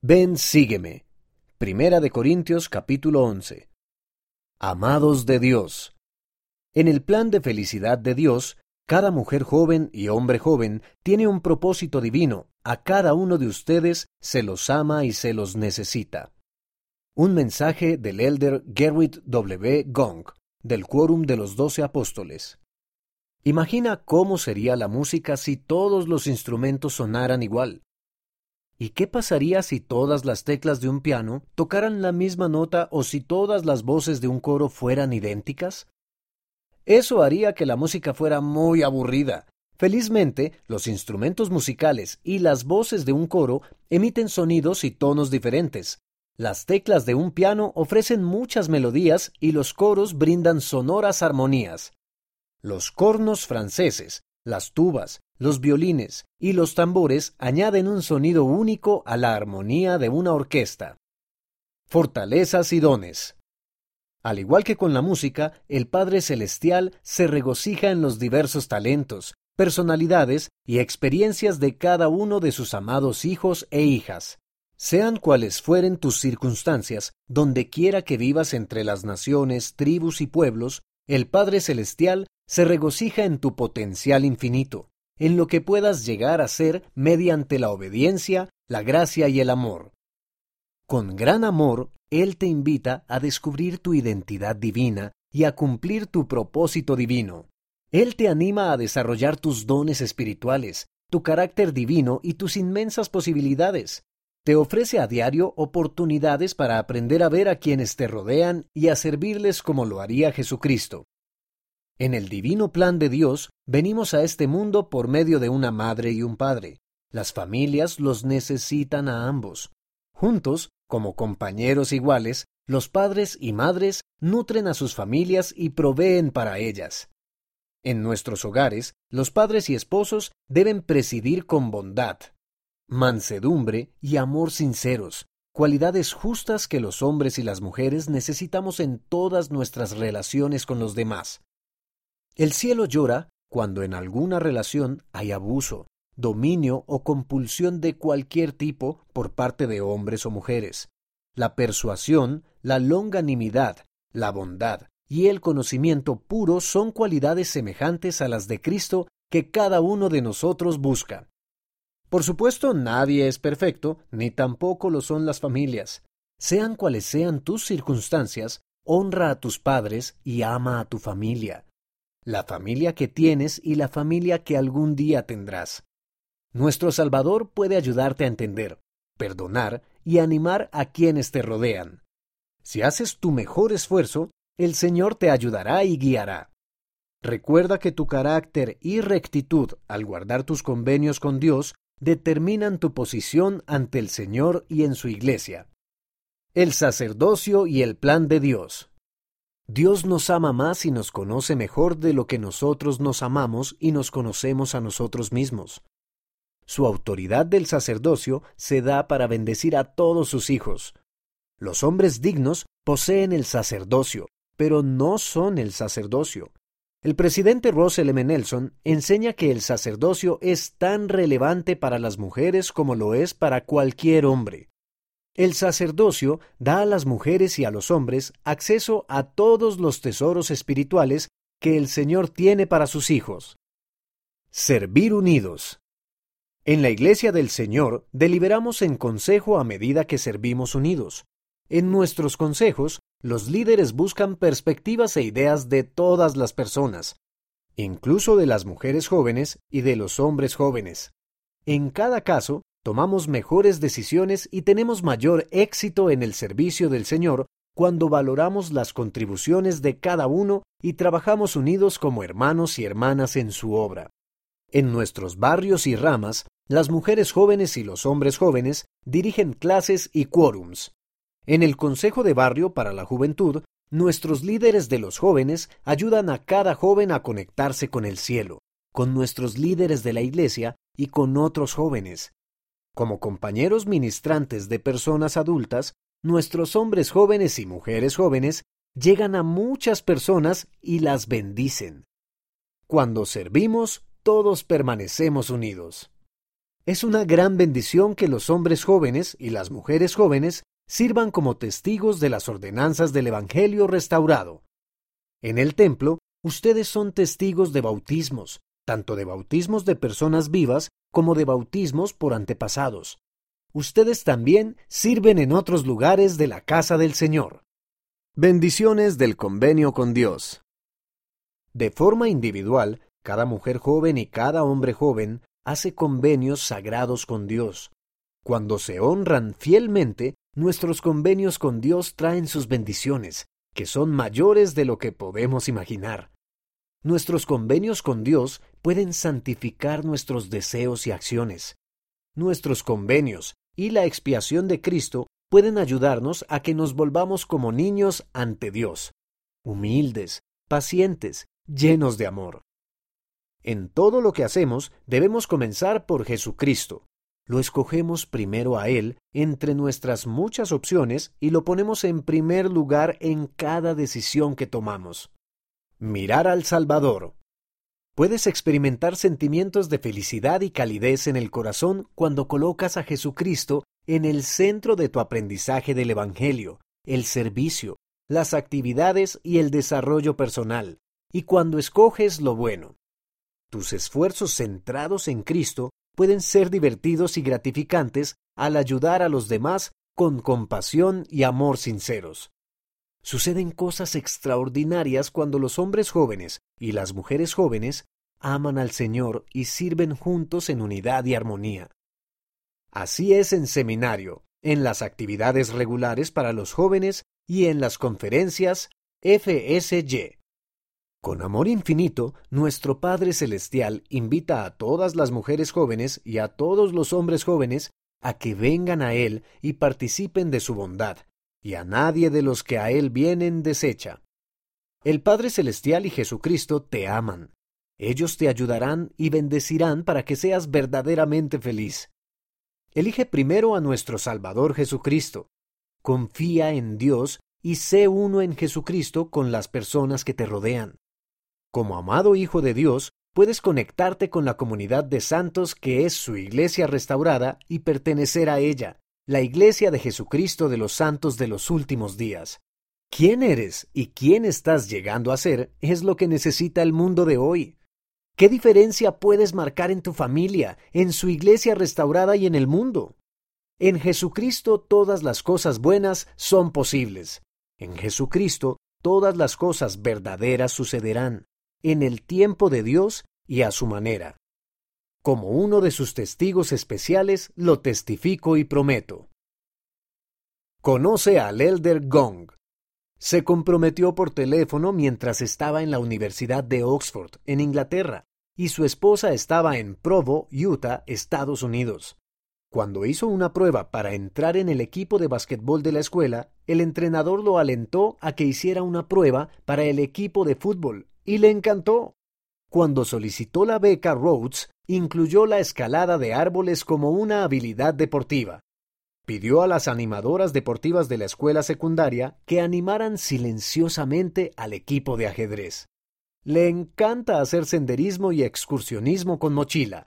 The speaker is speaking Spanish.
Ven, sígueme. Primera de Corintios capítulo 11. Amados de Dios. En el plan de felicidad de Dios, cada mujer joven y hombre joven tiene un propósito divino. A cada uno de ustedes se los ama y se los necesita. Un mensaje del elder Gerrit W. Gong, del Quórum de los Doce Apóstoles. Imagina cómo sería la música si todos los instrumentos sonaran igual. ¿Y qué pasaría si todas las teclas de un piano tocaran la misma nota o si todas las voces de un coro fueran idénticas? Eso haría que la música fuera muy aburrida. Felizmente, los instrumentos musicales y las voces de un coro emiten sonidos y tonos diferentes. Las teclas de un piano ofrecen muchas melodías y los coros brindan sonoras armonías. Los cornos franceses, las tubas, los violines y los tambores añaden un sonido único a la armonía de una orquesta. Fortalezas y dones. Al igual que con la música, el Padre Celestial se regocija en los diversos talentos, personalidades y experiencias de cada uno de sus amados hijos e hijas. Sean cuales fueren tus circunstancias, donde quiera que vivas entre las naciones, tribus y pueblos, el Padre Celestial se regocija en tu potencial infinito en lo que puedas llegar a ser mediante la obediencia, la gracia y el amor. Con gran amor, Él te invita a descubrir tu identidad divina y a cumplir tu propósito divino. Él te anima a desarrollar tus dones espirituales, tu carácter divino y tus inmensas posibilidades. Te ofrece a diario oportunidades para aprender a ver a quienes te rodean y a servirles como lo haría Jesucristo. En el divino plan de Dios, venimos a este mundo por medio de una madre y un padre. Las familias los necesitan a ambos. Juntos, como compañeros iguales, los padres y madres nutren a sus familias y proveen para ellas. En nuestros hogares, los padres y esposos deben presidir con bondad, mansedumbre y amor sinceros, cualidades justas que los hombres y las mujeres necesitamos en todas nuestras relaciones con los demás. El cielo llora cuando en alguna relación hay abuso, dominio o compulsión de cualquier tipo por parte de hombres o mujeres. La persuasión, la longanimidad, la bondad y el conocimiento puro son cualidades semejantes a las de Cristo que cada uno de nosotros busca. Por supuesto, nadie es perfecto, ni tampoco lo son las familias. Sean cuales sean tus circunstancias, honra a tus padres y ama a tu familia la familia que tienes y la familia que algún día tendrás. Nuestro Salvador puede ayudarte a entender, perdonar y animar a quienes te rodean. Si haces tu mejor esfuerzo, el Señor te ayudará y guiará. Recuerda que tu carácter y rectitud al guardar tus convenios con Dios determinan tu posición ante el Señor y en su iglesia. El sacerdocio y el plan de Dios. Dios nos ama más y nos conoce mejor de lo que nosotros nos amamos y nos conocemos a nosotros mismos. Su autoridad del sacerdocio se da para bendecir a todos sus hijos. Los hombres dignos poseen el sacerdocio, pero no son el sacerdocio. El presidente Russell M. Nelson enseña que el sacerdocio es tan relevante para las mujeres como lo es para cualquier hombre. El sacerdocio da a las mujeres y a los hombres acceso a todos los tesoros espirituales que el Señor tiene para sus hijos. Servir unidos. En la Iglesia del Señor deliberamos en consejo a medida que servimos unidos. En nuestros consejos, los líderes buscan perspectivas e ideas de todas las personas, incluso de las mujeres jóvenes y de los hombres jóvenes. En cada caso, tomamos mejores decisiones y tenemos mayor éxito en el servicio del Señor cuando valoramos las contribuciones de cada uno y trabajamos unidos como hermanos y hermanas en su obra. En nuestros barrios y ramas, las mujeres jóvenes y los hombres jóvenes dirigen clases y quórums. En el Consejo de Barrio para la Juventud, nuestros líderes de los jóvenes ayudan a cada joven a conectarse con el cielo, con nuestros líderes de la Iglesia y con otros jóvenes. Como compañeros ministrantes de personas adultas, nuestros hombres jóvenes y mujeres jóvenes llegan a muchas personas y las bendicen. Cuando servimos, todos permanecemos unidos. Es una gran bendición que los hombres jóvenes y las mujeres jóvenes sirvan como testigos de las ordenanzas del Evangelio restaurado. En el templo, ustedes son testigos de bautismos, tanto de bautismos de personas vivas como de bautismos por antepasados. Ustedes también sirven en otros lugares de la casa del Señor. Bendiciones del convenio con Dios. De forma individual, cada mujer joven y cada hombre joven hace convenios sagrados con Dios. Cuando se honran fielmente, nuestros convenios con Dios traen sus bendiciones, que son mayores de lo que podemos imaginar. Nuestros convenios con Dios pueden santificar nuestros deseos y acciones. Nuestros convenios y la expiación de Cristo pueden ayudarnos a que nos volvamos como niños ante Dios, humildes, pacientes, llenos de amor. En todo lo que hacemos debemos comenzar por Jesucristo. Lo escogemos primero a Él entre nuestras muchas opciones y lo ponemos en primer lugar en cada decisión que tomamos. Mirar al Salvador. Puedes experimentar sentimientos de felicidad y calidez en el corazón cuando colocas a Jesucristo en el centro de tu aprendizaje del Evangelio, el servicio, las actividades y el desarrollo personal, y cuando escoges lo bueno. Tus esfuerzos centrados en Cristo pueden ser divertidos y gratificantes al ayudar a los demás con compasión y amor sinceros. Suceden cosas extraordinarias cuando los hombres jóvenes y las mujeres jóvenes aman al Señor y sirven juntos en unidad y armonía. Así es en seminario, en las actividades regulares para los jóvenes y en las conferencias FSY. Con amor infinito, nuestro Padre Celestial invita a todas las mujeres jóvenes y a todos los hombres jóvenes a que vengan a Él y participen de su bondad, y a nadie de los que a Él vienen desecha. El Padre Celestial y Jesucristo te aman. Ellos te ayudarán y bendecirán para que seas verdaderamente feliz. Elige primero a nuestro Salvador Jesucristo. Confía en Dios y sé uno en Jesucristo con las personas que te rodean. Como amado Hijo de Dios, puedes conectarte con la comunidad de santos que es su iglesia restaurada y pertenecer a ella, la iglesia de Jesucristo de los santos de los últimos días. ¿Quién eres y quién estás llegando a ser es lo que necesita el mundo de hoy? ¿Qué diferencia puedes marcar en tu familia, en su iglesia restaurada y en el mundo? En Jesucristo todas las cosas buenas son posibles. En Jesucristo todas las cosas verdaderas sucederán en el tiempo de Dios y a su manera. Como uno de sus testigos especiales, lo testifico y prometo. Conoce al Elder Gong. Se comprometió por teléfono mientras estaba en la Universidad de Oxford, en Inglaterra, y su esposa estaba en Provo, Utah, Estados Unidos. Cuando hizo una prueba para entrar en el equipo de basquetbol de la escuela, el entrenador lo alentó a que hiciera una prueba para el equipo de fútbol y le encantó. Cuando solicitó la beca Rhodes, incluyó la escalada de árboles como una habilidad deportiva. Pidió a las animadoras deportivas de la escuela secundaria que animaran silenciosamente al equipo de ajedrez. Le encanta hacer senderismo y excursionismo con mochila.